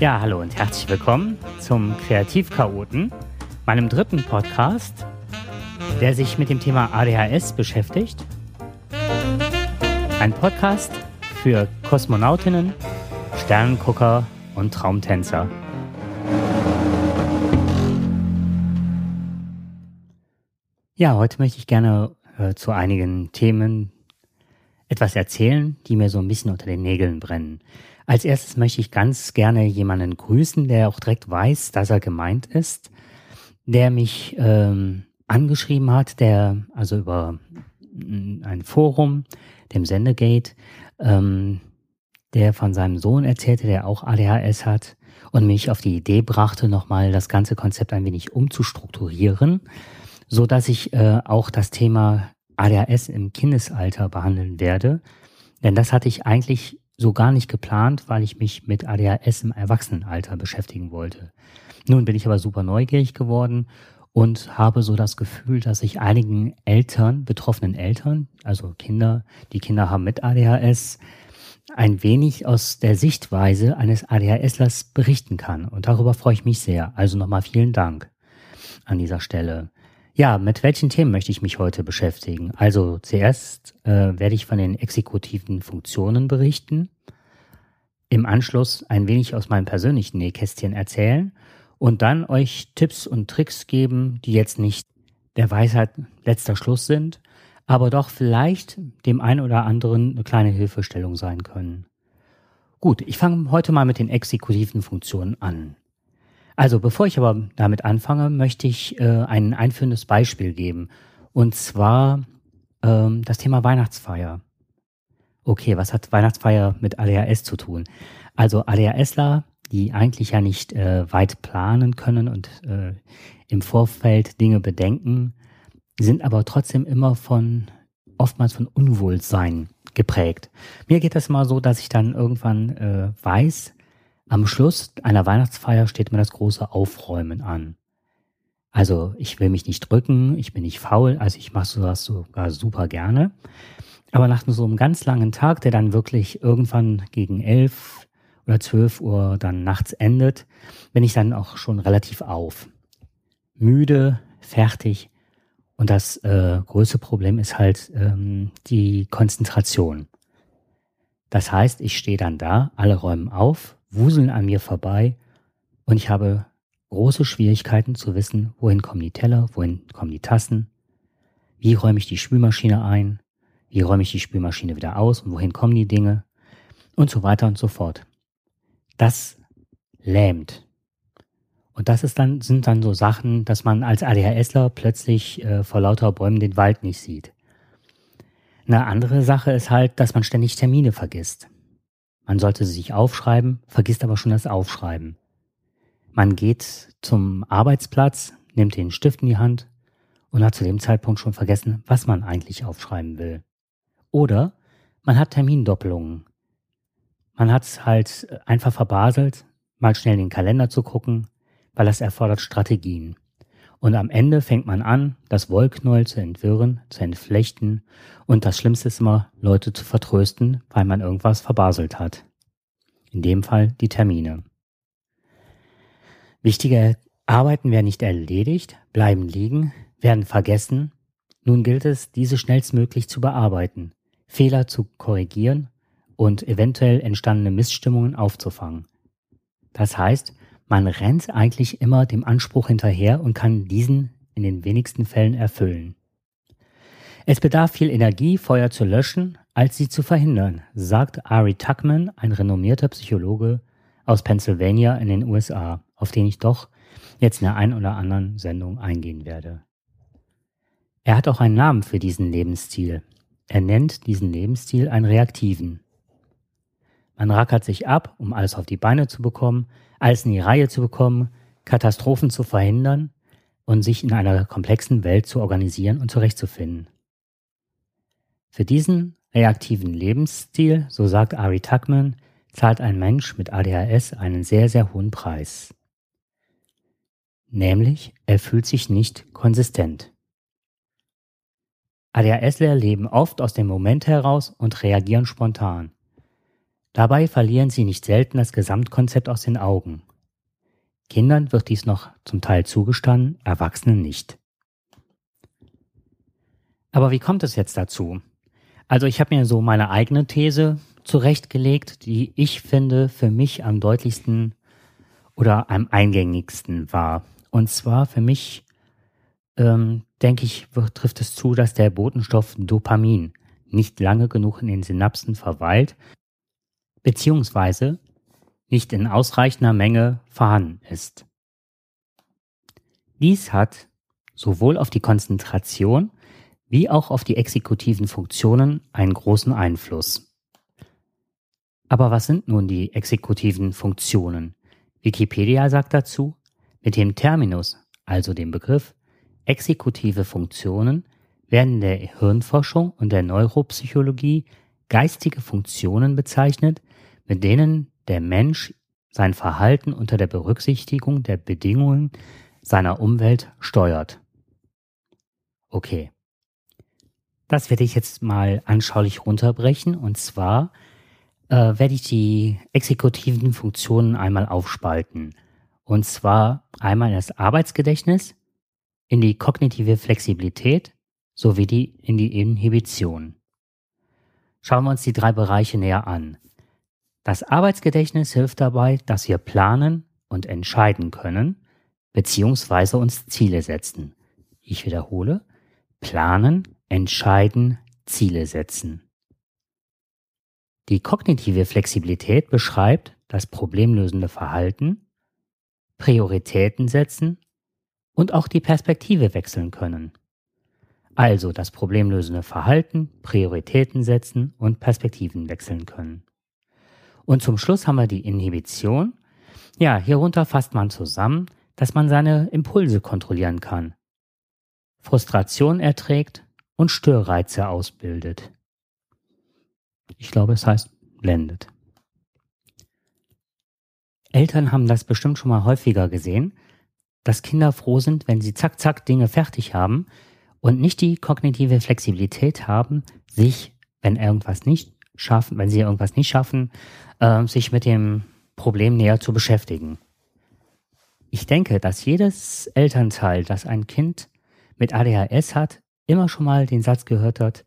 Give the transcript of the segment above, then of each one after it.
Ja, hallo und herzlich willkommen zum Kreativchaoten, meinem dritten Podcast, der sich mit dem Thema ADHS beschäftigt. Ein Podcast für Kosmonautinnen, Sternengucker und Traumtänzer. Ja, heute möchte ich gerne äh, zu einigen Themen etwas erzählen, die mir so ein bisschen unter den Nägeln brennen. Als erstes möchte ich ganz gerne jemanden grüßen, der auch direkt weiß, dass er gemeint ist, der mich ähm, angeschrieben hat, der also über ein Forum, dem Sendegate, ähm, der von seinem Sohn erzählte, der auch ADHS hat und mich auf die Idee brachte, nochmal das ganze Konzept ein wenig umzustrukturieren, so dass ich äh, auch das Thema ADHS im Kindesalter behandeln werde. Denn das hatte ich eigentlich so gar nicht geplant, weil ich mich mit ADHS im Erwachsenenalter beschäftigen wollte. Nun bin ich aber super neugierig geworden und habe so das Gefühl, dass ich einigen Eltern, betroffenen Eltern, also Kinder, die Kinder haben mit ADHS, ein wenig aus der Sichtweise eines ADHSlers berichten kann. Und darüber freue ich mich sehr. Also nochmal vielen Dank an dieser Stelle. Ja, mit welchen Themen möchte ich mich heute beschäftigen? Also zuerst äh, werde ich von den exekutiven Funktionen berichten, im Anschluss ein wenig aus meinem persönlichen Nähkästchen erzählen und dann euch Tipps und Tricks geben, die jetzt nicht der Weisheit letzter Schluss sind, aber doch vielleicht dem einen oder anderen eine kleine Hilfestellung sein können. Gut, ich fange heute mal mit den exekutiven Funktionen an. Also bevor ich aber damit anfange, möchte ich äh, ein einführendes Beispiel geben. Und zwar ähm, das Thema Weihnachtsfeier. Okay, was hat Weihnachtsfeier mit ADHS zu tun? Also ADHSler, die eigentlich ja nicht äh, weit planen können und äh, im Vorfeld Dinge bedenken, sind aber trotzdem immer von oftmals von Unwohlsein geprägt. Mir geht das mal so, dass ich dann irgendwann äh, weiß, am Schluss einer Weihnachtsfeier steht mir das große Aufräumen an. Also ich will mich nicht drücken, ich bin nicht faul, also ich mache sowas sogar super gerne. Aber nach so einem ganz langen Tag, der dann wirklich irgendwann gegen elf oder zwölf Uhr dann nachts endet, bin ich dann auch schon relativ auf. Müde, fertig. Und das äh, größte Problem ist halt ähm, die Konzentration. Das heißt, ich stehe dann da, alle räumen auf, wuseln an mir vorbei und ich habe große Schwierigkeiten zu wissen, wohin kommen die Teller, wohin kommen die Tassen, wie räume ich die Spülmaschine ein, wie räume ich die Spülmaschine wieder aus und wohin kommen die Dinge und so weiter und so fort. Das lähmt. Und das ist dann, sind dann so Sachen, dass man als ADHSler plötzlich äh, vor lauter Bäumen den Wald nicht sieht. Eine andere Sache ist halt, dass man ständig Termine vergisst. Man sollte sich aufschreiben, vergisst aber schon das Aufschreiben. Man geht zum Arbeitsplatz, nimmt den Stift in die Hand und hat zu dem Zeitpunkt schon vergessen, was man eigentlich aufschreiben will. Oder man hat Termindoppelungen. Man hat es halt einfach verbaselt, mal schnell in den Kalender zu gucken, weil das erfordert Strategien. Und am Ende fängt man an, das Wollknäuel zu entwirren, zu entflechten und das Schlimmste ist immer, Leute zu vertrösten, weil man irgendwas verbaselt hat. In dem Fall die Termine. Wichtige Arbeiten werden nicht erledigt, bleiben liegen, werden vergessen. Nun gilt es, diese schnellstmöglich zu bearbeiten, Fehler zu korrigieren und eventuell entstandene Missstimmungen aufzufangen. Das heißt, man rennt eigentlich immer dem Anspruch hinterher und kann diesen in den wenigsten Fällen erfüllen. Es bedarf viel Energie, Feuer zu löschen, als sie zu verhindern, sagt Ari Tuckman, ein renommierter Psychologe aus Pennsylvania in den USA, auf den ich doch jetzt in der einen oder anderen Sendung eingehen werde. Er hat auch einen Namen für diesen Lebensstil. Er nennt diesen Lebensstil einen reaktiven. Man rackert sich ab, um alles auf die Beine zu bekommen, alles in die Reihe zu bekommen, Katastrophen zu verhindern und sich in einer komplexen Welt zu organisieren und zurechtzufinden. Für diesen reaktiven Lebensstil, so sagt Ari Tuckman, zahlt ein Mensch mit ADHS einen sehr, sehr hohen Preis. Nämlich, er fühlt sich nicht konsistent. ADHSler leben oft aus dem Moment heraus und reagieren spontan. Dabei verlieren sie nicht selten das Gesamtkonzept aus den Augen. Kindern wird dies noch zum Teil zugestanden, Erwachsenen nicht. Aber wie kommt es jetzt dazu? Also ich habe mir so meine eigene These zurechtgelegt, die ich finde für mich am deutlichsten oder am eingängigsten war. Und zwar für mich, ähm, denke ich, trifft es zu, dass der Botenstoff Dopamin nicht lange genug in den Synapsen verweilt, beziehungsweise nicht in ausreichender Menge vorhanden ist. Dies hat sowohl auf die Konzentration wie auch auf die exekutiven Funktionen einen großen Einfluss. Aber was sind nun die exekutiven Funktionen? Wikipedia sagt dazu, mit dem Terminus, also dem Begriff exekutive Funktionen, werden in der Hirnforschung und der Neuropsychologie geistige Funktionen bezeichnet, mit denen der Mensch sein Verhalten unter der Berücksichtigung der Bedingungen seiner Umwelt steuert. Okay. Das werde ich jetzt mal anschaulich runterbrechen und zwar äh, werde ich die exekutiven Funktionen einmal aufspalten. Und zwar einmal das Arbeitsgedächtnis in die kognitive Flexibilität sowie die in die Inhibition. Schauen wir uns die drei Bereiche näher an. Das Arbeitsgedächtnis hilft dabei, dass wir planen und entscheiden können, beziehungsweise uns Ziele setzen. Ich wiederhole, planen, entscheiden, Ziele setzen. Die kognitive Flexibilität beschreibt das problemlösende Verhalten, Prioritäten setzen und auch die Perspektive wechseln können. Also das problemlösende Verhalten, Prioritäten setzen und Perspektiven wechseln können. Und zum Schluss haben wir die Inhibition. Ja, hierunter fasst man zusammen, dass man seine Impulse kontrollieren kann, Frustration erträgt und Störreize ausbildet. Ich glaube, es heißt blendet. Eltern haben das bestimmt schon mal häufiger gesehen, dass Kinder froh sind, wenn sie zack, zack Dinge fertig haben und nicht die kognitive Flexibilität haben, sich, wenn irgendwas nicht schaffen, wenn sie irgendwas nicht schaffen, äh, sich mit dem Problem näher zu beschäftigen. Ich denke, dass jedes Elternteil, das ein Kind mit ADHS hat, immer schon mal den Satz gehört hat,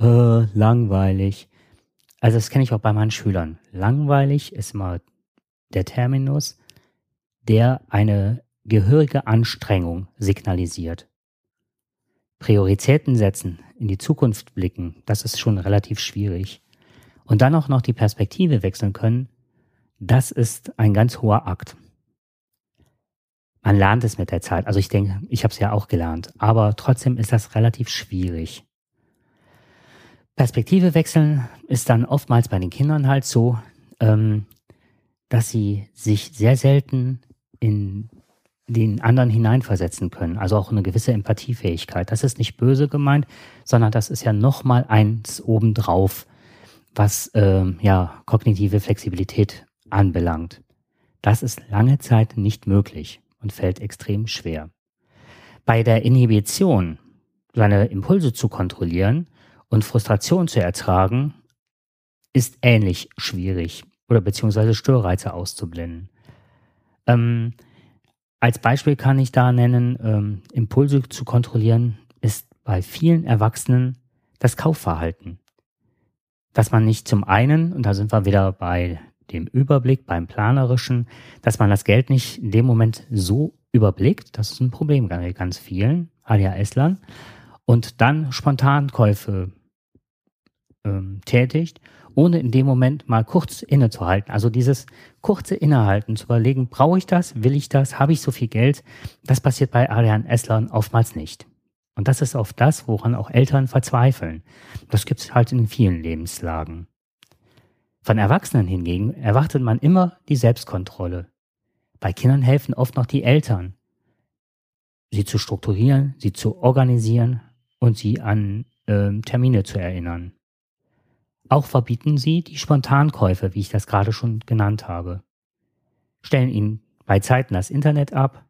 äh, langweilig. Also das kenne ich auch bei meinen Schülern. Langweilig ist mal der Terminus, der eine gehörige Anstrengung signalisiert. Prioritäten setzen, in die Zukunft blicken, das ist schon relativ schwierig. Und dann auch noch die Perspektive wechseln können, das ist ein ganz hoher Akt. Man lernt es mit der Zeit. Also ich denke, ich habe es ja auch gelernt. Aber trotzdem ist das relativ schwierig. Perspektive wechseln ist dann oftmals bei den Kindern halt so, ähm, dass sie sich sehr selten in den anderen hineinversetzen können. Also auch eine gewisse Empathiefähigkeit. Das ist nicht böse gemeint, sondern das ist ja nochmal eins obendrauf, was äh, ja kognitive Flexibilität anbelangt. Das ist lange Zeit nicht möglich und fällt extrem schwer. Bei der Inhibition, seine Impulse zu kontrollieren und Frustration zu ertragen, ist ähnlich schwierig oder beziehungsweise Störreize auszublenden. Ähm, als Beispiel kann ich da nennen, ähm, Impulse zu kontrollieren ist bei vielen Erwachsenen das Kaufverhalten. Dass man nicht zum einen, und da sind wir wieder bei dem Überblick, beim Planerischen, dass man das Geld nicht in dem Moment so überblickt, das ist ein Problem bei ganz vielen ADHS-Lern, und dann Spontankäufe ähm, tätigt ohne in dem Moment mal kurz innezuhalten. Also dieses kurze Innehalten, zu überlegen, brauche ich das, will ich das, habe ich so viel Geld, das passiert bei Adrian Esslern oftmals nicht. Und das ist oft das, woran auch Eltern verzweifeln. Das gibt es halt in vielen Lebenslagen. Von Erwachsenen hingegen erwartet man immer die Selbstkontrolle. Bei Kindern helfen oft noch die Eltern, sie zu strukturieren, sie zu organisieren und sie an äh, Termine zu erinnern. Auch verbieten sie die Spontankäufe, wie ich das gerade schon genannt habe. Stellen ihnen bei Zeiten das Internet ab,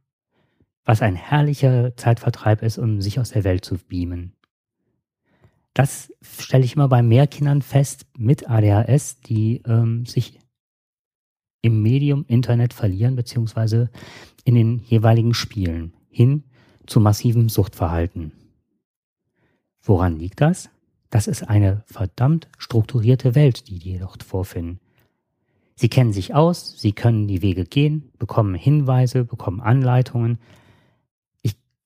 was ein herrlicher Zeitvertreib ist, um sich aus der Welt zu beamen. das stelle ich immer bei mehr Kindern fest mit ADHS, die ähm, sich im Medium Internet verlieren, beziehungsweise in den jeweiligen Spielen hin zu massivem Suchtverhalten. Woran liegt das? Das ist eine verdammt strukturierte Welt, die die dort vorfinden. Sie kennen sich aus, sie können die Wege gehen, bekommen Hinweise, bekommen Anleitungen.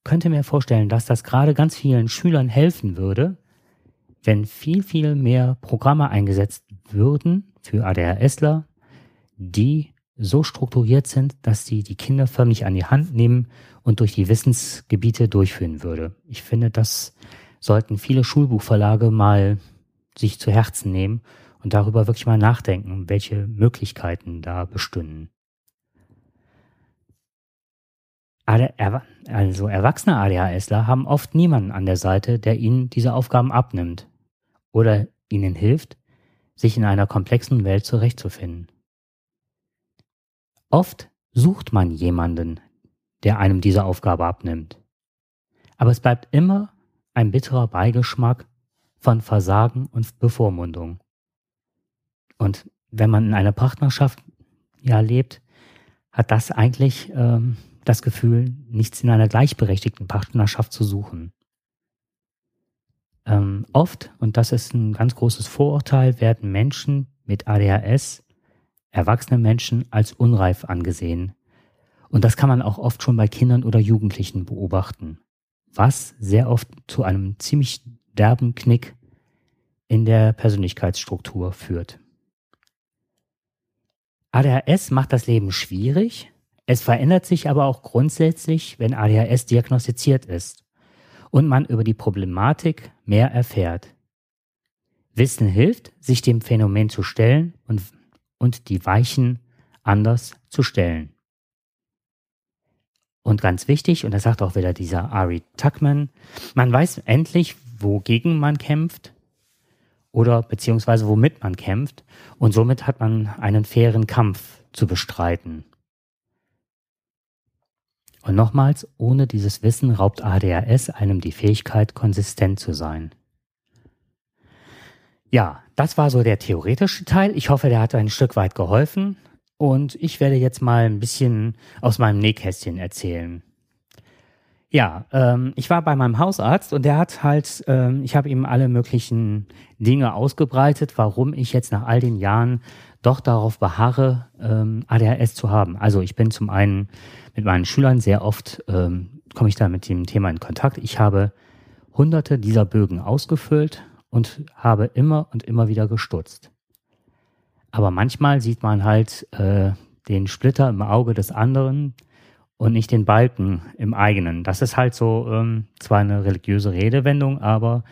Könnte mir vorstellen, dass das gerade ganz vielen Schülern helfen würde, wenn viel, viel mehr Programme eingesetzt würden für ADHSler, die so strukturiert sind, dass sie die Kinder förmlich an die Hand nehmen und durch die Wissensgebiete durchführen würde. Ich finde, das sollten viele Schulbuchverlage mal sich zu Herzen nehmen und darüber wirklich mal nachdenken, welche Möglichkeiten da bestünden. Also erwachsene ADHSler haben oft niemanden an der Seite, der ihnen diese Aufgaben abnimmt oder ihnen hilft, sich in einer komplexen Welt zurechtzufinden. Oft sucht man jemanden, der einem diese Aufgabe abnimmt. Aber es bleibt immer ein bitterer Beigeschmack von Versagen und Bevormundung. Und wenn man in einer Partnerschaft ja lebt, hat das eigentlich ähm, das Gefühl, nichts in einer gleichberechtigten Partnerschaft zu suchen. Ähm, oft, und das ist ein ganz großes Vorurteil, werden Menschen mit ADHS, erwachsene Menschen, als unreif angesehen. Und das kann man auch oft schon bei Kindern oder Jugendlichen beobachten, was sehr oft zu einem ziemlich derben Knick in der Persönlichkeitsstruktur führt. ADHS macht das Leben schwierig. Es verändert sich aber auch grundsätzlich, wenn ADHS diagnostiziert ist und man über die Problematik mehr erfährt. Wissen hilft, sich dem Phänomen zu stellen und, und die Weichen anders zu stellen. Und ganz wichtig, und das sagt auch wieder dieser Ari Tuckman, man weiß endlich, wogegen man kämpft oder beziehungsweise womit man kämpft und somit hat man einen fairen Kampf zu bestreiten. Und nochmals, ohne dieses Wissen raubt ADHS einem die Fähigkeit, konsistent zu sein. Ja, das war so der theoretische Teil. Ich hoffe, der hat ein Stück weit geholfen. Und ich werde jetzt mal ein bisschen aus meinem Nähkästchen erzählen. Ja, ähm, ich war bei meinem Hausarzt und der hat halt, ähm, ich habe ihm alle möglichen Dinge ausgebreitet, warum ich jetzt nach all den Jahren doch darauf beharre, ähm, ADHS zu haben. Also ich bin zum einen mit meinen Schülern sehr oft, ähm, komme ich da mit dem Thema in Kontakt. Ich habe hunderte dieser Bögen ausgefüllt und habe immer und immer wieder gestutzt. Aber manchmal sieht man halt äh, den Splitter im Auge des anderen, und nicht den Balken im eigenen. Das ist halt so ähm, zwar eine religiöse Redewendung, aber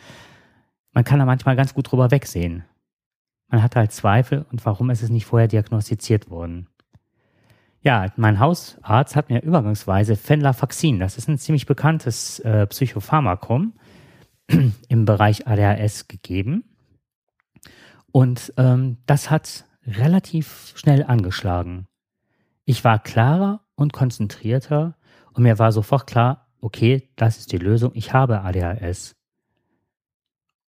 man kann da manchmal ganz gut drüber wegsehen. Man hat halt Zweifel und warum ist es nicht vorher diagnostiziert worden? Ja, mein Hausarzt hat mir übergangsweise Fenlafaxin, das ist ein ziemlich bekanntes äh, Psychopharmakum im Bereich ADHS gegeben. Und ähm, das hat relativ schnell angeschlagen. Ich war klarer und konzentrierter und mir war sofort klar, okay, das ist die Lösung, ich habe ADHS.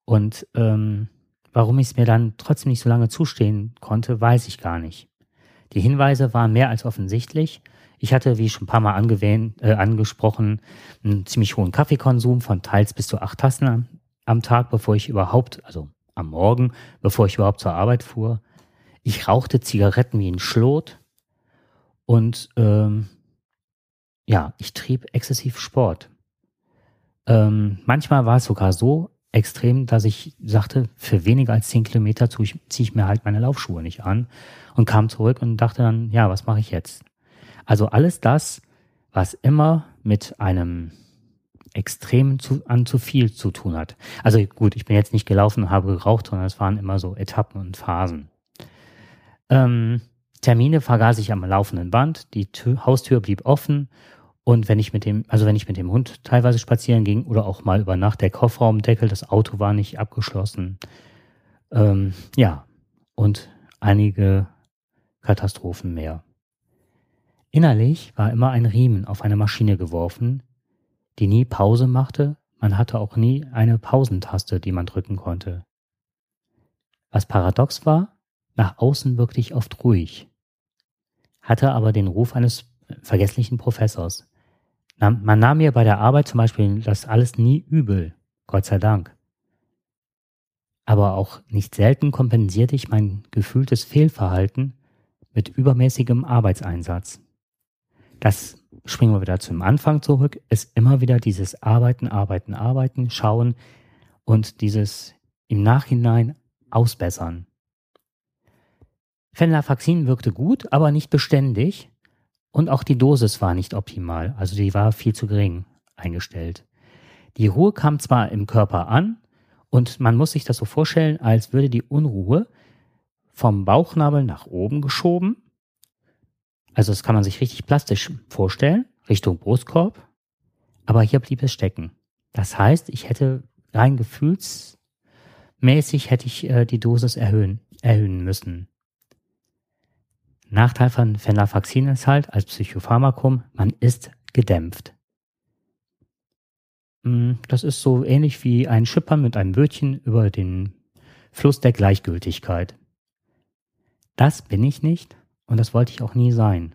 Und ähm, warum ich es mir dann trotzdem nicht so lange zustehen konnte, weiß ich gar nicht. Die Hinweise waren mehr als offensichtlich. Ich hatte, wie schon ein paar Mal äh, angesprochen, einen ziemlich hohen Kaffeekonsum von teils bis zu acht Tassen am, am Tag, bevor ich überhaupt, also am Morgen, bevor ich überhaupt zur Arbeit fuhr. Ich rauchte Zigaretten wie ein Schlot und ähm, ja, ich trieb exzessiv Sport. Ähm, manchmal war es sogar so extrem, dass ich sagte, für weniger als zehn Kilometer ziehe ich, zieh ich mir halt meine Laufschuhe nicht an und kam zurück und dachte dann, ja, was mache ich jetzt? Also alles das, was immer mit einem extrem zu, an zu viel zu tun hat. Also gut, ich bin jetzt nicht gelaufen und habe geraucht, sondern es waren immer so Etappen und Phasen. Ähm, Termine vergaß ich am laufenden Band, die Tür, Haustür blieb offen und wenn ich mit dem, also wenn ich mit dem Hund teilweise spazieren ging oder auch mal über Nacht der Kofferraumdeckel, das Auto war nicht abgeschlossen. Ähm, ja, und einige Katastrophen mehr. Innerlich war immer ein Riemen auf eine Maschine geworfen, die nie Pause machte, Man hatte auch nie eine Pausentaste, die man drücken konnte. Was paradox war, nach außen wirkte ich oft ruhig, hatte aber den Ruf eines vergesslichen Professors. Man nahm mir bei der Arbeit zum Beispiel das alles nie übel, Gott sei Dank. Aber auch nicht selten kompensierte ich mein gefühltes Fehlverhalten mit übermäßigem Arbeitseinsatz. Das springen wir wieder zum Anfang zurück, ist immer wieder dieses Arbeiten, Arbeiten, Arbeiten, Schauen und dieses im Nachhinein ausbessern. Fenlafaxin wirkte gut, aber nicht beständig und auch die Dosis war nicht optimal, also die war viel zu gering eingestellt. Die Ruhe kam zwar im Körper an und man muss sich das so vorstellen, als würde die Unruhe vom Bauchnabel nach oben geschoben. Also das kann man sich richtig plastisch vorstellen, Richtung Brustkorb. Aber hier blieb es stecken. Das heißt, ich hätte rein gefühlsmäßig hätte ich äh, die Dosis erhöhen, erhöhen müssen. Nachteil von Venlafaxin ist halt als Psychopharmakum, man ist gedämpft. Hm, das ist so ähnlich wie ein Schippern mit einem Bötchen über den Fluss der Gleichgültigkeit. Das bin ich nicht und das wollte ich auch nie sein.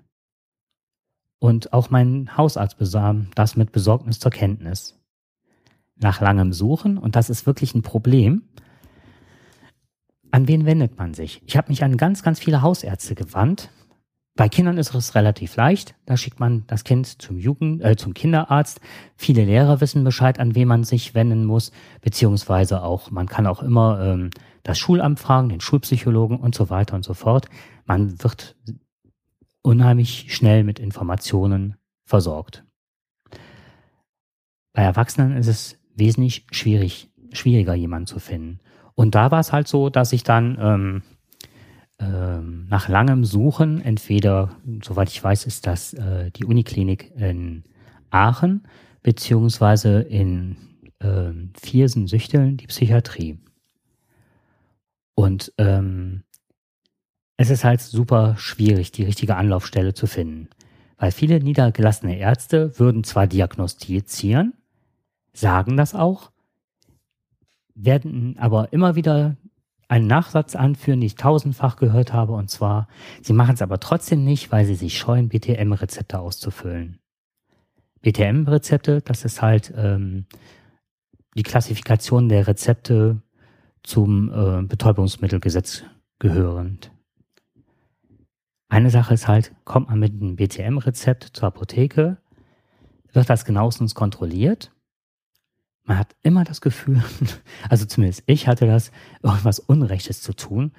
Und auch mein Hausarzt besam das mit Besorgnis zur Kenntnis. Nach langem Suchen, und das ist wirklich ein Problem, an wen wendet man sich? Ich habe mich an ganz, ganz viele Hausärzte gewandt. Bei Kindern ist es relativ leicht. Da schickt man das Kind zum Jugend, äh, zum Kinderarzt. Viele Lehrer wissen Bescheid, an wen man sich wenden muss, beziehungsweise auch, man kann auch immer ähm, das Schulamt fragen, den Schulpsychologen und so weiter und so fort. Man wird unheimlich schnell mit Informationen versorgt. Bei Erwachsenen ist es wesentlich schwierig, schwieriger, jemanden zu finden. Und da war es halt so, dass ich dann ähm, ähm, nach langem Suchen, entweder, soweit ich weiß, ist das äh, die Uniklinik in Aachen, beziehungsweise in äh, Viersen-Süchteln, die Psychiatrie. Und ähm, es ist halt super schwierig, die richtige Anlaufstelle zu finden. Weil viele niedergelassene Ärzte würden zwar diagnostizieren, sagen das auch, werden aber immer wieder einen Nachsatz anführen, den ich tausendfach gehört habe, und zwar, sie machen es aber trotzdem nicht, weil sie sich scheuen, BTM-Rezepte auszufüllen. BTM-Rezepte, das ist halt ähm, die Klassifikation der Rezepte zum äh, Betäubungsmittelgesetz gehörend. Eine Sache ist halt, kommt man mit einem BTM-Rezept zur Apotheke, wird das genauestens kontrolliert. Man hat immer das Gefühl, also zumindest ich hatte das, irgendwas Unrechtes zu tun.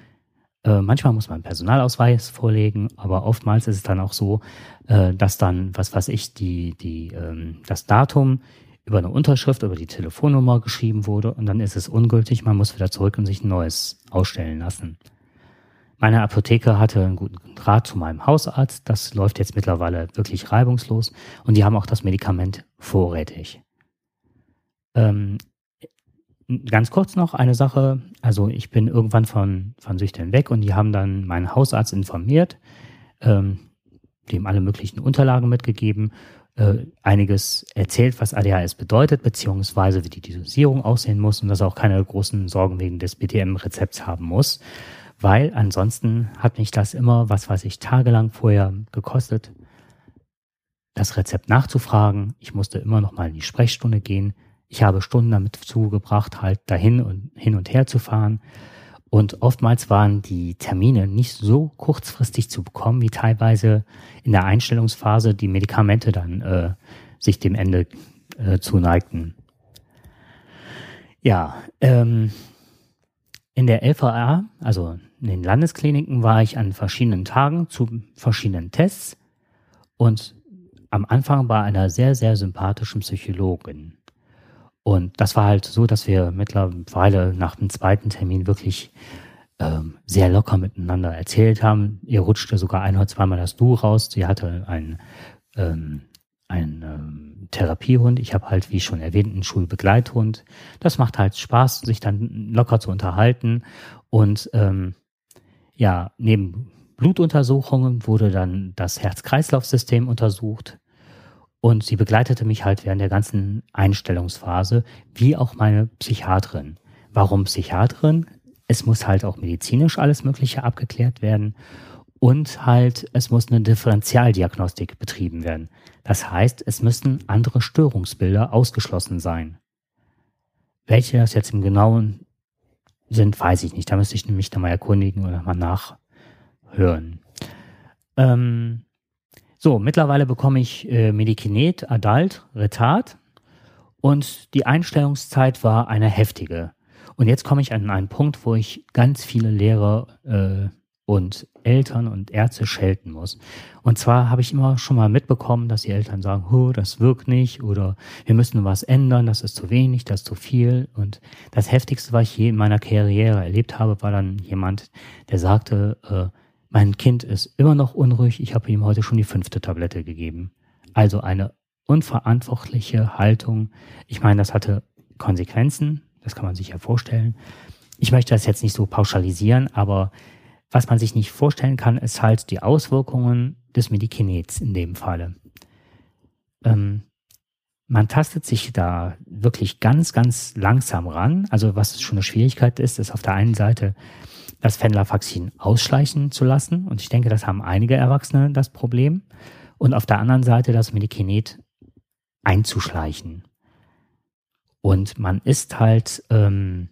Äh, manchmal muss man einen Personalausweis vorlegen, aber oftmals ist es dann auch so, äh, dass dann, was weiß ich, die, die, ähm, das Datum über eine Unterschrift, über die Telefonnummer geschrieben wurde und dann ist es ungültig, man muss wieder zurück und sich ein neues ausstellen lassen. Meine Apotheke hatte einen guten Draht zu meinem Hausarzt, das läuft jetzt mittlerweile wirklich reibungslos und die haben auch das Medikament vorrätig. Ähm, ganz kurz noch eine Sache, also ich bin irgendwann von, von Süchtern weg und die haben dann meinen Hausarzt informiert, ähm, dem alle möglichen Unterlagen mitgegeben äh, einiges erzählt, was ADHS bedeutet, beziehungsweise wie die Dosierung aussehen muss und dass er auch keine großen Sorgen wegen des BTM-Rezepts haben muss, weil ansonsten hat mich das immer, was weiß ich, tagelang vorher gekostet, das Rezept nachzufragen. Ich musste immer noch mal in die Sprechstunde gehen. Ich habe Stunden damit zugebracht, halt dahin und hin und her zu fahren. Und oftmals waren die Termine nicht so kurzfristig zu bekommen, wie teilweise in der Einstellungsphase die Medikamente dann äh, sich dem Ende äh, zuneigten. Ja, ähm, in der LVA, also in den Landeskliniken, war ich an verschiedenen Tagen zu verschiedenen Tests und am Anfang bei einer sehr, sehr sympathischen Psychologin. Und das war halt so, dass wir mittlerweile nach dem zweiten Termin wirklich ähm, sehr locker miteinander erzählt haben. Ihr rutschte sogar ein oder zweimal das Du raus. Sie hatte einen, ähm, einen ähm, Therapiehund. Ich habe halt, wie schon erwähnt, einen Schulbegleithund. Das macht halt Spaß, sich dann locker zu unterhalten. Und ähm, ja, neben Blutuntersuchungen wurde dann das Herz-Kreislauf-System untersucht. Und sie begleitete mich halt während der ganzen Einstellungsphase, wie auch meine Psychiaterin. Warum Psychiaterin? Es muss halt auch medizinisch alles Mögliche abgeklärt werden. Und halt, es muss eine Differentialdiagnostik betrieben werden. Das heißt, es müssten andere Störungsbilder ausgeschlossen sein. Welche das jetzt im Genauen sind, weiß ich nicht. Da müsste ich mich da mal erkundigen oder mal nachhören. Ähm, so, mittlerweile bekomme ich äh, Medikinet, Adalt, Retard und die Einstellungszeit war eine heftige. Und jetzt komme ich an einen Punkt, wo ich ganz viele Lehrer äh, und Eltern und Ärzte schelten muss. Und zwar habe ich immer schon mal mitbekommen, dass die Eltern sagen, das wirkt nicht oder wir müssen was ändern, das ist zu wenig, das ist zu viel. Und das Heftigste, was ich je in meiner Karriere erlebt habe, war dann jemand, der sagte, äh, mein Kind ist immer noch unruhig. Ich habe ihm heute schon die fünfte Tablette gegeben. Also eine unverantwortliche Haltung. Ich meine, das hatte Konsequenzen. Das kann man sich ja vorstellen. Ich möchte das jetzt nicht so pauschalisieren, aber was man sich nicht vorstellen kann, ist halt die Auswirkungen des Medikinets in dem Falle. Ähm, man tastet sich da wirklich ganz, ganz langsam ran. Also was schon eine Schwierigkeit ist, ist auf der einen Seite das Fenlafaxin ausschleichen zu lassen. Und ich denke, das haben einige Erwachsene das Problem. Und auf der anderen Seite das Medikinet einzuschleichen. Und man ist halt, ähm,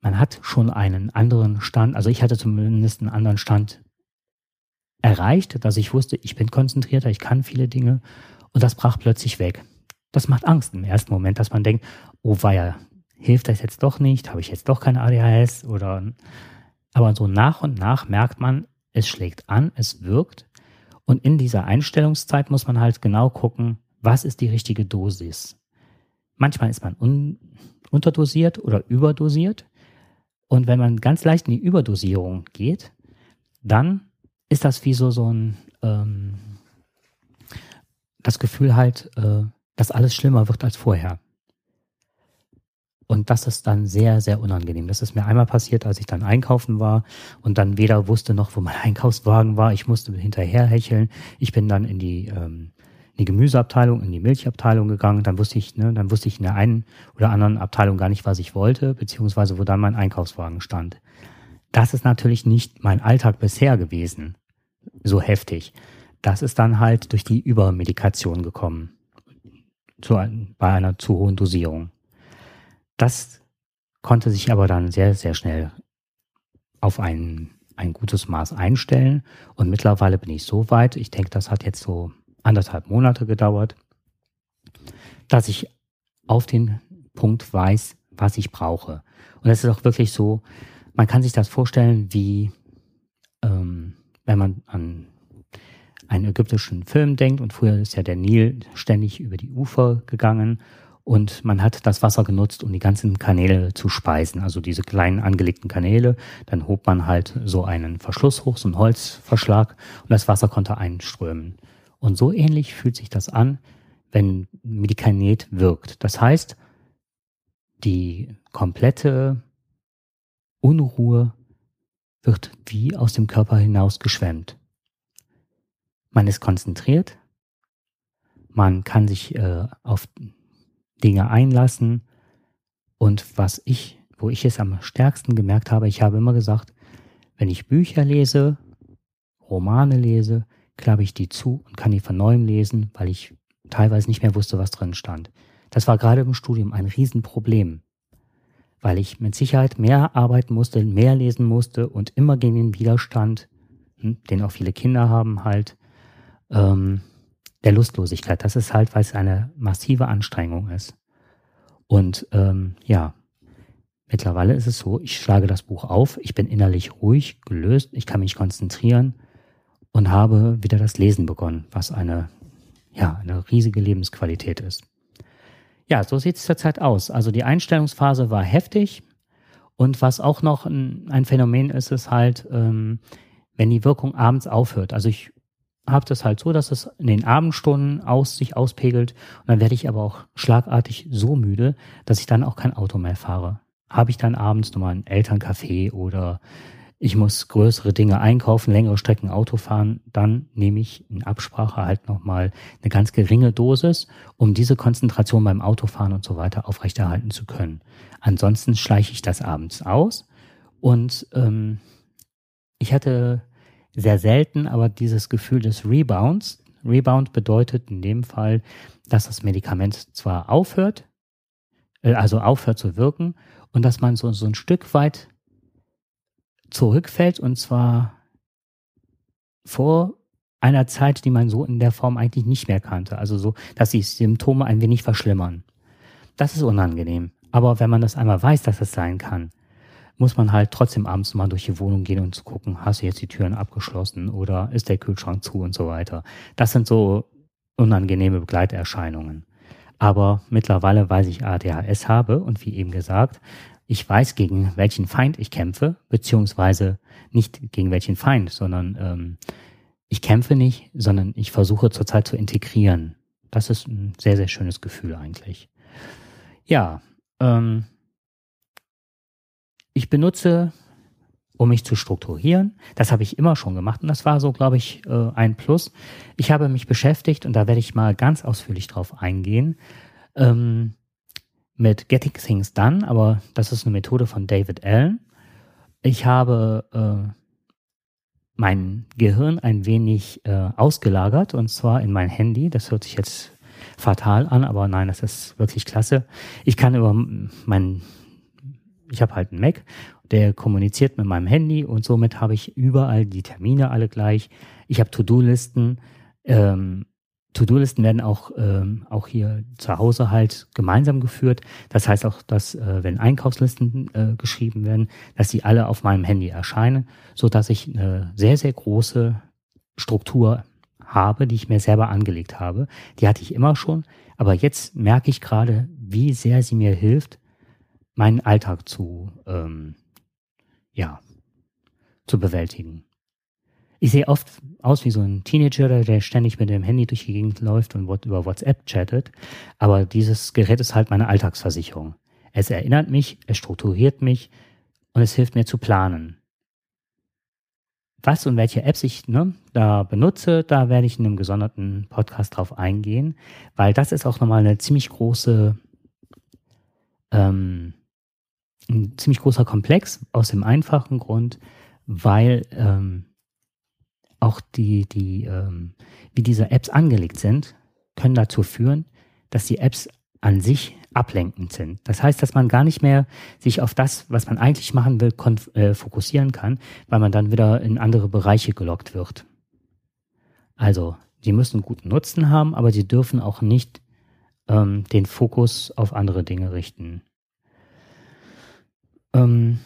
man hat schon einen anderen Stand, also ich hatte zumindest einen anderen Stand erreicht, dass ich wusste, ich bin konzentrierter, ich kann viele Dinge und das brach plötzlich weg. Das macht Angst im ersten Moment, dass man denkt, oh weia, hilft das jetzt doch nicht, habe ich jetzt doch kein ADHS oder aber so nach und nach merkt man, es schlägt an, es wirkt und in dieser Einstellungszeit muss man halt genau gucken, was ist die richtige Dosis. Manchmal ist man un unterdosiert oder überdosiert und wenn man ganz leicht in die Überdosierung geht, dann ist das wie so so ein ähm, das Gefühl halt, äh, dass alles schlimmer wird als vorher. Und das ist dann sehr, sehr unangenehm. Das ist mir einmal passiert, als ich dann einkaufen war und dann weder wusste noch, wo mein Einkaufswagen war. Ich musste hinterher hecheln. Ich bin dann in die, ähm, in die Gemüseabteilung, in die Milchabteilung gegangen. Dann wusste ich, ne, dann wusste ich in der einen oder anderen Abteilung gar nicht, was ich wollte, beziehungsweise wo dann mein Einkaufswagen stand. Das ist natürlich nicht mein Alltag bisher gewesen. So heftig. Das ist dann halt durch die Übermedikation gekommen. Zu, bei einer zu hohen Dosierung. Das konnte sich aber dann sehr, sehr schnell auf ein, ein gutes Maß einstellen. Und mittlerweile bin ich so weit, ich denke, das hat jetzt so anderthalb Monate gedauert, dass ich auf den Punkt weiß, was ich brauche. Und es ist auch wirklich so, man kann sich das vorstellen, wie ähm, wenn man an einen ägyptischen Film denkt und früher ist ja der Nil ständig über die Ufer gegangen und man hat das Wasser genutzt, um die ganzen Kanäle zu speisen, also diese kleinen angelegten Kanäle. Dann hob man halt so einen Verschluss hoch, so einen Holzverschlag und das Wasser konnte einströmen. Und so ähnlich fühlt sich das an, wenn Medikament wirkt. Das heißt, die komplette Unruhe wird wie aus dem Körper hinaus geschwemmt. Man ist konzentriert, man kann sich äh, auf Dinge einlassen. Und was ich, wo ich es am stärksten gemerkt habe, ich habe immer gesagt, wenn ich Bücher lese, Romane lese, klappe ich die zu und kann die von neuem lesen, weil ich teilweise nicht mehr wusste, was drin stand. Das war gerade im Studium ein Riesenproblem, weil ich mit Sicherheit mehr arbeiten musste, mehr lesen musste und immer gegen den Widerstand, hm, den auch viele Kinder haben, halt, ähm, der Lustlosigkeit. Das ist halt, weil es eine massive Anstrengung ist. Und ähm, ja, mittlerweile ist es so, ich schlage das Buch auf, ich bin innerlich ruhig, gelöst, ich kann mich konzentrieren und habe wieder das Lesen begonnen, was eine, ja, eine riesige Lebensqualität ist. Ja, so sieht es zurzeit aus. Also die Einstellungsphase war heftig und was auch noch ein, Phänomen ist, ist halt, ähm, wenn die Wirkung abends aufhört. Also ich habe das halt so, dass es in den Abendstunden aus sich auspegelt und dann werde ich aber auch schlagartig so müde, dass ich dann auch kein Auto mehr fahre. Habe ich dann abends nochmal ein Elterncafé oder ich muss größere Dinge einkaufen, längere Strecken Auto fahren, dann nehme ich in Absprache halt nochmal eine ganz geringe Dosis, um diese Konzentration beim Autofahren und so weiter aufrechterhalten zu können. Ansonsten schleiche ich das abends aus und ähm, ich hatte sehr selten aber dieses Gefühl des Rebounds. Rebound bedeutet in dem Fall, dass das Medikament zwar aufhört, äh, also aufhört zu wirken und dass man so, so ein Stück weit zurückfällt und zwar vor einer Zeit, die man so in der Form eigentlich nicht mehr kannte. Also so, dass die Symptome ein wenig verschlimmern. Das ist unangenehm. Aber wenn man das einmal weiß, dass es sein kann, muss man halt trotzdem abends mal durch die Wohnung gehen und zu gucken, hast du jetzt die Türen abgeschlossen oder ist der Kühlschrank zu und so weiter. Das sind so unangenehme Begleiterscheinungen. Aber mittlerweile weiß ich ADHS habe und wie eben gesagt, ich weiß, gegen welchen Feind ich kämpfe, beziehungsweise nicht gegen welchen Feind, sondern ähm, ich kämpfe nicht, sondern ich versuche zurzeit zu integrieren. Das ist ein sehr, sehr schönes Gefühl eigentlich. Ja, ähm, ich benutze, um mich zu strukturieren, das habe ich immer schon gemacht und das war so, glaube ich, äh, ein Plus. Ich habe mich beschäftigt und da werde ich mal ganz ausführlich drauf eingehen. Ähm, mit Getting Things Done, aber das ist eine Methode von David Allen. Ich habe äh, mein Gehirn ein wenig äh, ausgelagert und zwar in mein Handy. Das hört sich jetzt fatal an, aber nein, das ist wirklich klasse. Ich kann über mein, ich habe halt einen Mac, der kommuniziert mit meinem Handy und somit habe ich überall die Termine alle gleich. Ich habe To-Do-Listen. Ähm, To-Do-Listen werden auch, ähm, auch hier zu Hause halt gemeinsam geführt. Das heißt auch, dass äh, wenn Einkaufslisten äh, geschrieben werden, dass die alle auf meinem Handy erscheinen, so dass ich eine sehr, sehr große Struktur habe, die ich mir selber angelegt habe. Die hatte ich immer schon, aber jetzt merke ich gerade, wie sehr sie mir hilft, meinen Alltag zu, ähm, ja, zu bewältigen. Ich sehe oft aus wie so ein Teenager, der ständig mit dem Handy durch die Gegend läuft und über WhatsApp chattet. Aber dieses Gerät ist halt meine Alltagsversicherung. Es erinnert mich, es strukturiert mich und es hilft mir zu planen. Was und welche Apps ich ne, da benutze, da werde ich in einem gesonderten Podcast drauf eingehen, weil das ist auch nochmal eine ziemlich große, ähm, ein ziemlich großer Komplex aus dem einfachen Grund, weil ähm, auch die, die, ähm, wie diese Apps angelegt sind, können dazu führen, dass die Apps an sich ablenkend sind. Das heißt, dass man gar nicht mehr sich auf das, was man eigentlich machen will, äh, fokussieren kann, weil man dann wieder in andere Bereiche gelockt wird. Also, sie müssen guten Nutzen haben, aber sie dürfen auch nicht ähm, den Fokus auf andere Dinge richten. Ähm,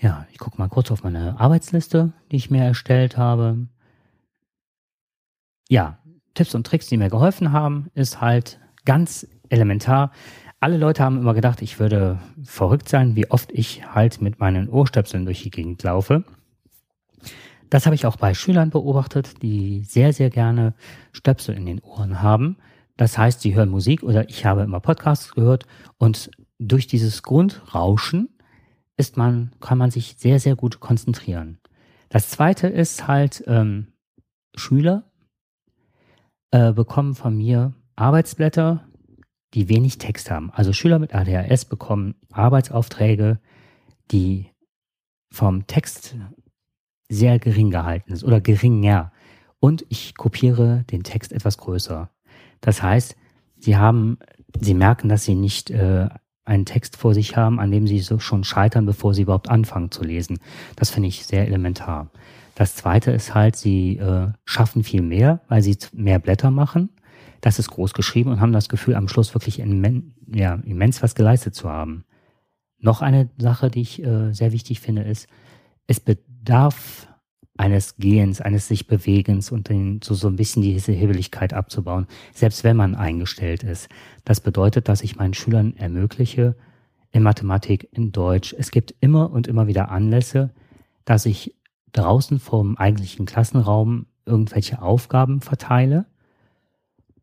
ja, ich gucke mal kurz auf meine Arbeitsliste, die ich mir erstellt habe. Ja, Tipps und Tricks, die mir geholfen haben, ist halt ganz elementar. Alle Leute haben immer gedacht, ich würde verrückt sein, wie oft ich halt mit meinen Ohrstöpseln durch die Gegend laufe. Das habe ich auch bei Schülern beobachtet, die sehr, sehr gerne Stöpsel in den Ohren haben. Das heißt, sie hören Musik oder ich habe immer Podcasts gehört und durch dieses Grundrauschen ist man, kann man sich sehr, sehr gut konzentrieren. Das zweite ist halt, ähm, Schüler äh, bekommen von mir Arbeitsblätter, die wenig Text haben. Also Schüler mit ADHS bekommen Arbeitsaufträge, die vom Text sehr gering gehalten ist oder geringer. Und ich kopiere den Text etwas größer. Das heißt, sie haben, sie merken, dass sie nicht äh, einen Text vor sich haben, an dem sie so schon scheitern, bevor sie überhaupt anfangen zu lesen. Das finde ich sehr elementar. Das zweite ist halt, sie äh, schaffen viel mehr, weil sie mehr Blätter machen. Das ist groß geschrieben und haben das Gefühl, am Schluss wirklich immen, ja, immens was geleistet zu haben. Noch eine Sache, die ich äh, sehr wichtig finde, ist, es bedarf eines Gehens, eines sich Bewegens und den, so, so ein bisschen diese Hebellichkeit abzubauen, selbst wenn man eingestellt ist. Das bedeutet, dass ich meinen Schülern ermögliche, in Mathematik, in Deutsch, es gibt immer und immer wieder Anlässe, dass ich draußen vom eigentlichen Klassenraum irgendwelche Aufgaben verteile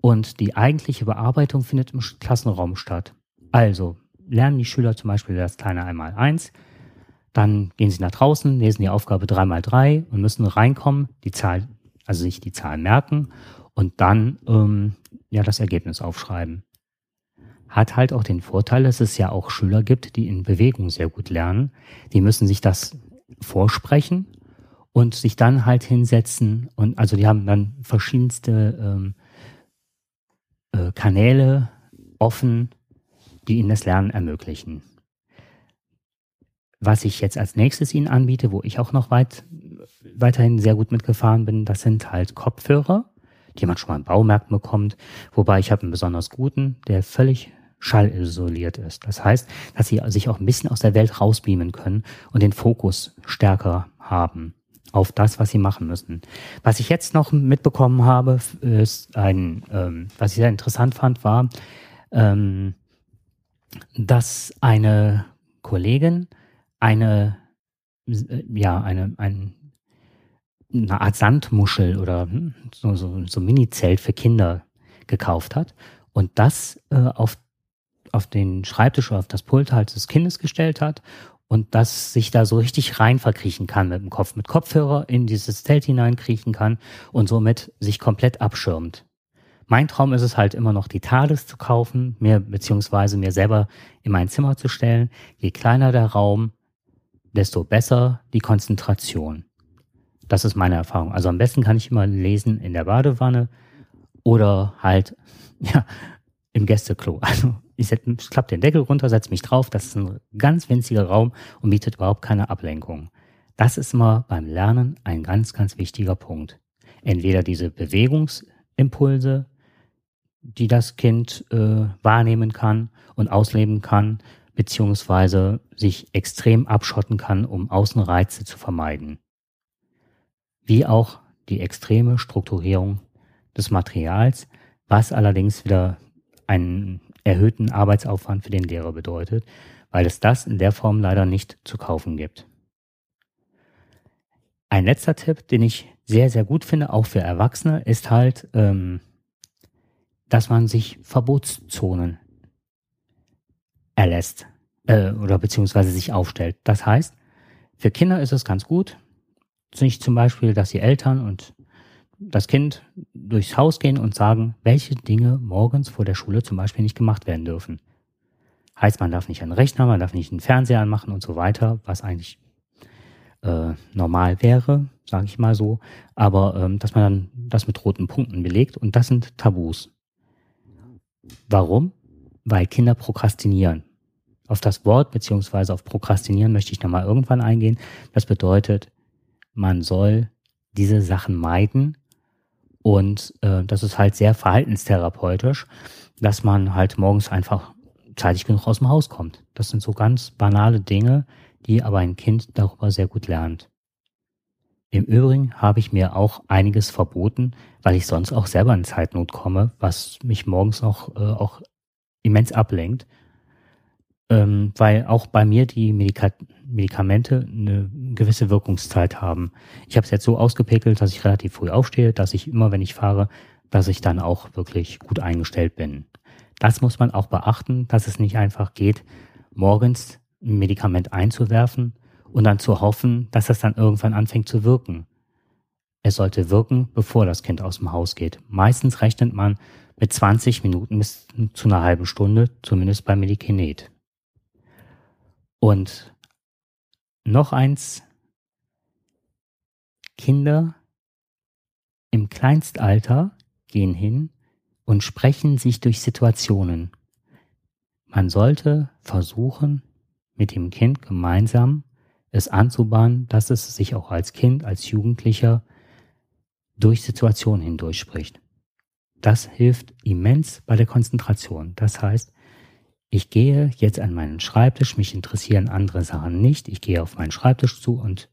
und die eigentliche Bearbeitung findet im Klassenraum statt. Also lernen die Schüler zum Beispiel das kleine Einmaleins, Dann gehen sie nach draußen, lesen die Aufgabe 3 mal 3 und müssen reinkommen, die Zahl, also sich die Zahl merken und dann ähm, ja das Ergebnis aufschreiben. Hat halt auch den Vorteil, dass es ja auch Schüler gibt, die in Bewegung sehr gut lernen. Die müssen sich das vorsprechen und sich dann halt hinsetzen und also die haben dann verschiedenste ähm, äh, Kanäle offen, die ihnen das Lernen ermöglichen. Was ich jetzt als nächstes Ihnen anbiete, wo ich auch noch weit, weiterhin sehr gut mitgefahren bin, das sind halt Kopfhörer, die man schon mal im Baumarkt bekommt. Wobei ich habe einen besonders guten, der völlig schallisoliert ist. Das heißt, dass Sie sich auch ein bisschen aus der Welt rausbeamen können und den Fokus stärker haben auf das, was sie machen müssen. Was ich jetzt noch mitbekommen habe, ist ein, ähm, was ich sehr interessant fand, war, ähm, dass eine Kollegin eine, äh, ja, eine, ein, eine Art Sandmuschel oder hm, so, so, so Mini-Zelt für Kinder gekauft hat und das äh, auf, auf den Schreibtisch oder auf das Pult halt des Kindes gestellt hat und das sich da so richtig rein verkriechen kann mit dem Kopf, mit Kopfhörer in dieses Zelt hineinkriechen kann und somit sich komplett abschirmt. Mein Traum ist es halt immer noch, die TARDIS zu kaufen, mir beziehungsweise mir selber in mein Zimmer zu stellen. Je kleiner der Raum, desto besser die Konzentration. Das ist meine Erfahrung. Also am besten kann ich immer lesen in der Badewanne oder halt ja, im Gästeklo. Also ich klappe den Deckel runter, setze mich drauf. Das ist ein ganz winziger Raum und bietet überhaupt keine Ablenkung. Das ist immer beim Lernen ein ganz, ganz wichtiger Punkt. Entweder diese Bewegungsimpulse die das Kind äh, wahrnehmen kann und ausleben kann, beziehungsweise sich extrem abschotten kann, um Außenreize zu vermeiden. Wie auch die extreme Strukturierung des Materials, was allerdings wieder einen erhöhten Arbeitsaufwand für den Lehrer bedeutet, weil es das in der Form leider nicht zu kaufen gibt. Ein letzter Tipp, den ich sehr, sehr gut finde, auch für Erwachsene, ist halt ähm, dass man sich Verbotszonen erlässt äh, oder beziehungsweise sich aufstellt. Das heißt, für Kinder ist es ganz gut, sich zum Beispiel, dass die Eltern und das Kind durchs Haus gehen und sagen, welche Dinge morgens vor der Schule zum Beispiel nicht gemacht werden dürfen. Heißt, man darf nicht einen Rechner, man darf nicht einen Fernseher anmachen und so weiter, was eigentlich äh, normal wäre, sage ich mal so. Aber ähm, dass man dann das mit roten Punkten belegt und das sind Tabus. Warum? Weil Kinder prokrastinieren. Auf das Wort beziehungsweise auf Prokrastinieren möchte ich nochmal irgendwann eingehen. Das bedeutet, man soll diese Sachen meiden und äh, das ist halt sehr verhaltenstherapeutisch, dass man halt morgens einfach zeitig genug aus dem Haus kommt. Das sind so ganz banale Dinge, die aber ein Kind darüber sehr gut lernt. Im Übrigen habe ich mir auch einiges verboten, weil ich sonst auch selber in Zeitnot komme, was mich morgens auch, äh, auch immens ablenkt. Ähm, weil auch bei mir die Medika Medikamente eine gewisse Wirkungszeit haben. Ich habe es jetzt so ausgepegelt, dass ich relativ früh aufstehe, dass ich immer, wenn ich fahre, dass ich dann auch wirklich gut eingestellt bin. Das muss man auch beachten, dass es nicht einfach geht, morgens ein Medikament einzuwerfen und dann zu hoffen, dass das dann irgendwann anfängt zu wirken. Es sollte wirken, bevor das Kind aus dem Haus geht. Meistens rechnet man mit 20 Minuten bis zu einer halben Stunde, zumindest bei Medikinet. Und noch eins, Kinder im Kleinstalter gehen hin und sprechen sich durch Situationen. Man sollte versuchen, mit dem Kind gemeinsam es anzubahnen, dass es sich auch als Kind, als Jugendlicher durch Situationen hindurch spricht. Das hilft immens bei der Konzentration. Das heißt, ich gehe jetzt an meinen Schreibtisch, mich interessieren andere Sachen nicht, ich gehe auf meinen Schreibtisch zu und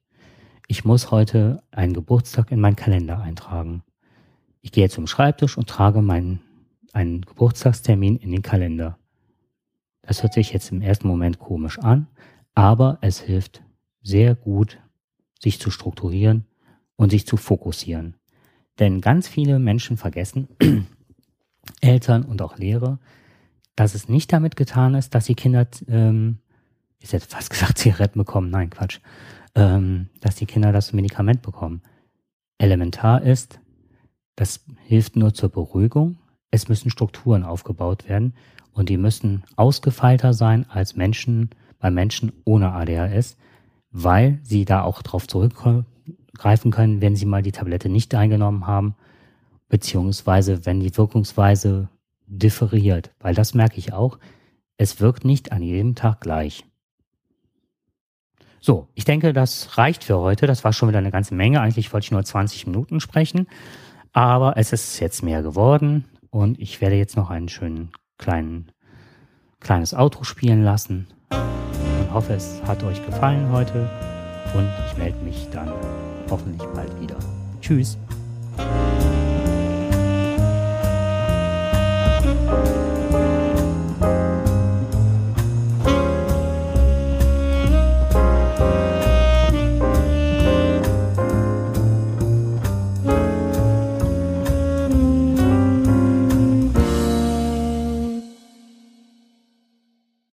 ich muss heute einen Geburtstag in meinen Kalender eintragen. Ich gehe zum Schreibtisch und trage meinen einen Geburtstagstermin in den Kalender. Das hört sich jetzt im ersten Moment komisch an, aber es hilft sehr gut, sich zu strukturieren und sich zu fokussieren. Denn ganz viele Menschen vergessen, Eltern und auch Lehrer, dass es nicht damit getan ist, dass sie Kinder ähm, ich hätte fast gesagt, Zigaretten bekommen, nein, Quatsch, ähm, dass die Kinder das Medikament bekommen. Elementar ist, das hilft nur zur Beruhigung. Es müssen Strukturen aufgebaut werden und die müssen ausgefeilter sein als Menschen bei Menschen ohne ADHS, weil sie da auch drauf zurückgreifen können, wenn sie mal die Tablette nicht eingenommen haben, beziehungsweise wenn die Wirkungsweise differiert, weil das merke ich auch, es wirkt nicht an jedem Tag gleich. So, ich denke, das reicht für heute. Das war schon wieder eine ganze Menge. Eigentlich wollte ich nur 20 Minuten sprechen, aber es ist jetzt mehr geworden und ich werde jetzt noch einen schönen kleinen kleines Outro spielen lassen. Und hoffe, es hat euch gefallen heute und ich melde mich dann hoffentlich bald wieder. Tschüss.